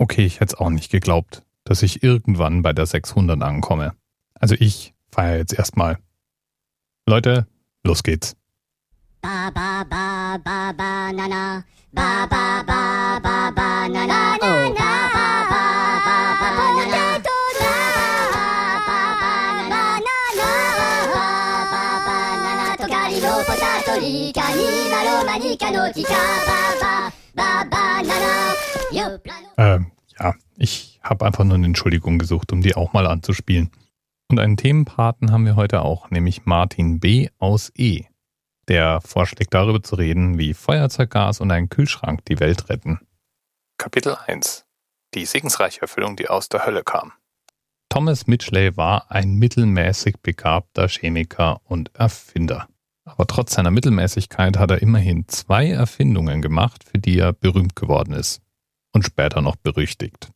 Okay, ich hätte es auch nicht geglaubt, dass ich irgendwann bei der 600 ankomme. Also ich feiere jetzt erstmal. Leute, los geht's. Ba ba ba ba ba na na ba ba ba ba ba na na oh. ba ba ba ba ba na na ähm, ja, ich habe einfach nur eine Entschuldigung gesucht, um die auch mal anzuspielen. Und einen Themenpaten haben wir heute auch, nämlich Martin B. aus E. Der vorschlägt darüber zu reden, wie Feuerzeuggas und ein Kühlschrank die Welt retten. Kapitel 1 Die segensreiche Erfüllung, die aus der Hölle kam. Thomas Mitchley war ein mittelmäßig begabter Chemiker und Erfinder. Aber trotz seiner Mittelmäßigkeit hat er immerhin zwei Erfindungen gemacht, für die er berühmt geworden ist und später noch berüchtigt.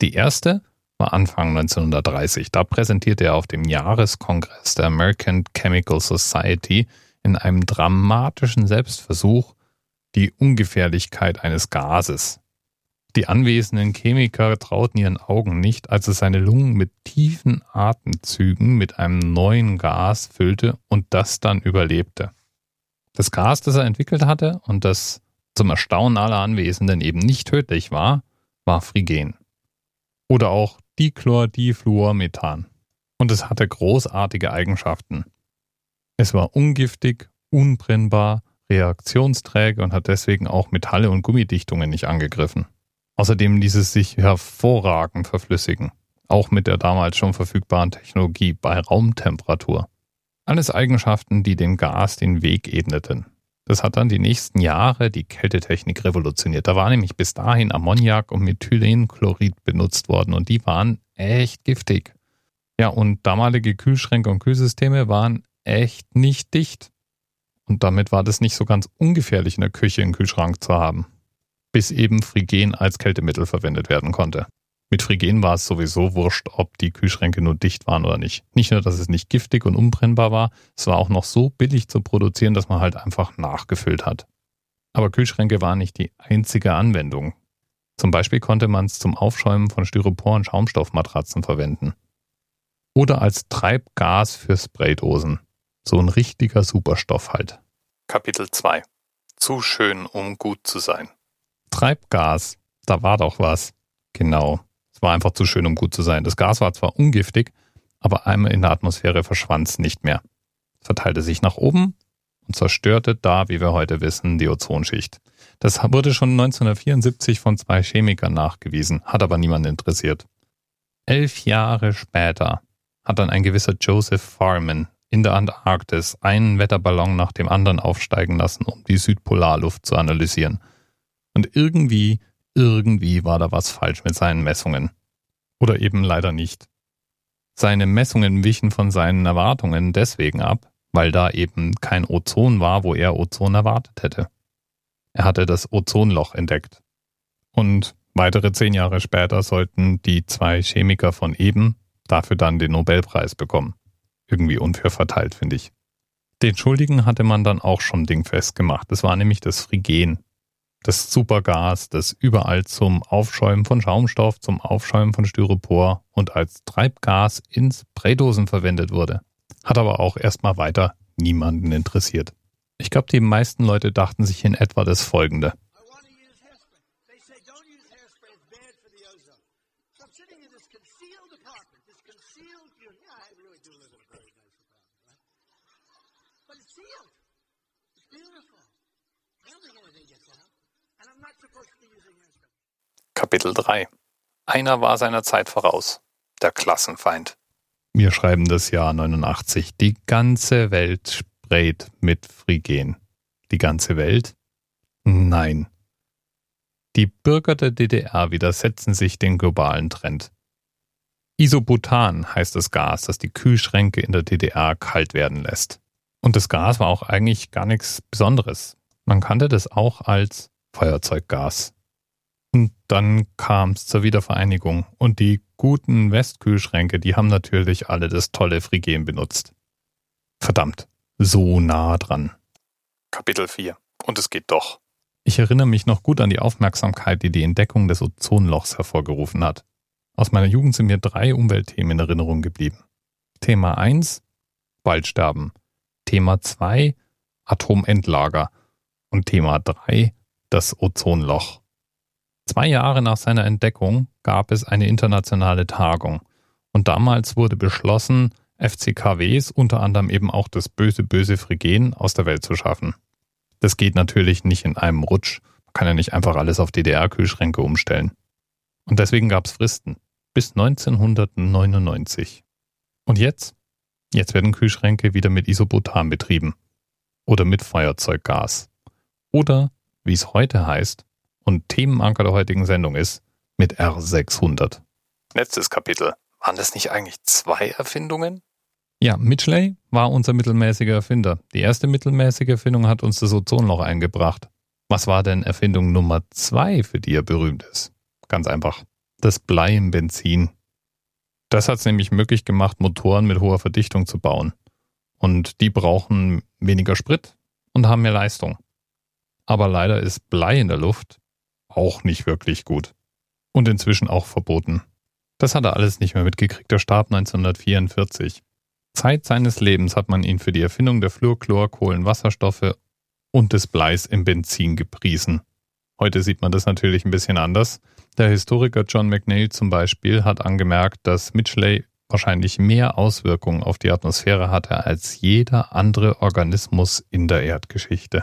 Die erste war Anfang 1930. Da präsentierte er auf dem Jahreskongress der American Chemical Society in einem dramatischen Selbstversuch die Ungefährlichkeit eines Gases. Die anwesenden Chemiker trauten ihren Augen nicht, als er seine Lungen mit tiefen Atemzügen mit einem neuen Gas füllte und das dann überlebte. Das Gas, das er entwickelt hatte und das zum Erstaunen aller Anwesenden eben nicht tödlich war, war Phrygen. Oder auch Dichlordifluormethan. Und es hatte großartige Eigenschaften. Es war ungiftig, unbrennbar, reaktionsträge und hat deswegen auch Metalle und Gummidichtungen nicht angegriffen. Außerdem ließ es sich hervorragend verflüssigen, auch mit der damals schon verfügbaren Technologie bei Raumtemperatur. Alles Eigenschaften, die dem Gas den Weg ebneten. Das hat dann die nächsten Jahre die Kältetechnik revolutioniert. Da war nämlich bis dahin Ammoniak und Methylenchlorid benutzt worden und die waren echt giftig. Ja, und damalige Kühlschränke und Kühlsysteme waren echt nicht dicht. Und damit war das nicht so ganz ungefährlich in der Küche einen Kühlschrank zu haben bis eben Phrygen als Kältemittel verwendet werden konnte. Mit Phrygen war es sowieso wurscht, ob die Kühlschränke nur dicht waren oder nicht. Nicht nur, dass es nicht giftig und unbrennbar war, es war auch noch so billig zu produzieren, dass man halt einfach nachgefüllt hat. Aber Kühlschränke waren nicht die einzige Anwendung. Zum Beispiel konnte man es zum Aufschäumen von Styropor- und Schaumstoffmatratzen verwenden. Oder als Treibgas für Spraydosen. So ein richtiger Superstoff halt. Kapitel 2 Zu schön, um gut zu sein. Treibgas, da war doch was. Genau. Es war einfach zu schön, um gut zu sein. Das Gas war zwar ungiftig, aber einmal in der Atmosphäre verschwand es nicht mehr. Es verteilte sich nach oben und zerstörte da, wie wir heute wissen, die Ozonschicht. Das wurde schon 1974 von zwei Chemikern nachgewiesen, hat aber niemand interessiert. Elf Jahre später hat dann ein gewisser Joseph Farman in der Antarktis einen Wetterballon nach dem anderen aufsteigen lassen, um die Südpolarluft zu analysieren. Und irgendwie, irgendwie war da was falsch mit seinen Messungen. Oder eben leider nicht. Seine Messungen wichen von seinen Erwartungen deswegen ab, weil da eben kein Ozon war, wo er Ozon erwartet hätte. Er hatte das Ozonloch entdeckt. Und weitere zehn Jahre später sollten die zwei Chemiker von eben dafür dann den Nobelpreis bekommen. Irgendwie unfair verteilt, finde ich. Den Schuldigen hatte man dann auch schon dingfest gemacht. Das war nämlich das Phrygen das Supergas, das überall zum Aufschäumen von Schaumstoff, zum Aufschäumen von Styropor und als Treibgas in Spraydosen verwendet wurde. Hat aber auch erstmal weiter niemanden interessiert. Ich glaube, die meisten Leute dachten sich in etwa das folgende. Kapitel 3 Einer war seiner Zeit voraus. Der Klassenfeind. Wir schreiben das Jahr 89. Die ganze Welt sprayt mit Phrygen. Die ganze Welt? Nein. Die Bürger der DDR widersetzen sich dem globalen Trend. Isobutan heißt das Gas, das die Kühlschränke in der DDR kalt werden lässt. Und das Gas war auch eigentlich gar nichts Besonderes. Man kannte das auch als Feuerzeuggas. Und dann kam es zur Wiedervereinigung und die guten Westkühlschränke, die haben natürlich alle das tolle Phrygen benutzt. Verdammt, so nah dran. Kapitel 4. Und es geht doch. Ich erinnere mich noch gut an die Aufmerksamkeit, die die Entdeckung des Ozonlochs hervorgerufen hat. Aus meiner Jugend sind mir drei Umweltthemen in Erinnerung geblieben. Thema 1 Waldsterben. Thema 2 Atomendlager. Und Thema 3 das Ozonloch. Zwei Jahre nach seiner Entdeckung gab es eine internationale Tagung. Und damals wurde beschlossen, FCKWs, unter anderem eben auch das böse, böse Phrygen, aus der Welt zu schaffen. Das geht natürlich nicht in einem Rutsch. Man kann ja nicht einfach alles auf DDR-Kühlschränke umstellen. Und deswegen gab es Fristen. Bis 1999. Und jetzt? Jetzt werden Kühlschränke wieder mit Isobutan betrieben. Oder mit Feuerzeuggas. Oder, wie es heute heißt und Themenanker der heutigen Sendung ist, mit R600. Letztes Kapitel. Waren das nicht eigentlich zwei Erfindungen? Ja, Mitchley war unser mittelmäßiger Erfinder. Die erste mittelmäßige Erfindung hat uns das Ozonloch eingebracht. Was war denn Erfindung Nummer zwei, für die er berühmt ist? Ganz einfach. Das Blei im Benzin. Das hat es nämlich möglich gemacht, Motoren mit hoher Verdichtung zu bauen. Und die brauchen weniger Sprit und haben mehr Leistung. Aber leider ist Blei in der Luft auch nicht wirklich gut. Und inzwischen auch verboten. Das hat er alles nicht mehr mitgekriegt. Der starb 1944. Zeit seines Lebens hat man ihn für die Erfindung der Fluorchlorkohlenwasserstoffe und des Bleis im Benzin gepriesen. Heute sieht man das natürlich ein bisschen anders. Der Historiker John McNeil zum Beispiel hat angemerkt, dass Mitchley wahrscheinlich mehr Auswirkungen auf die Atmosphäre hatte als jeder andere Organismus in der Erdgeschichte.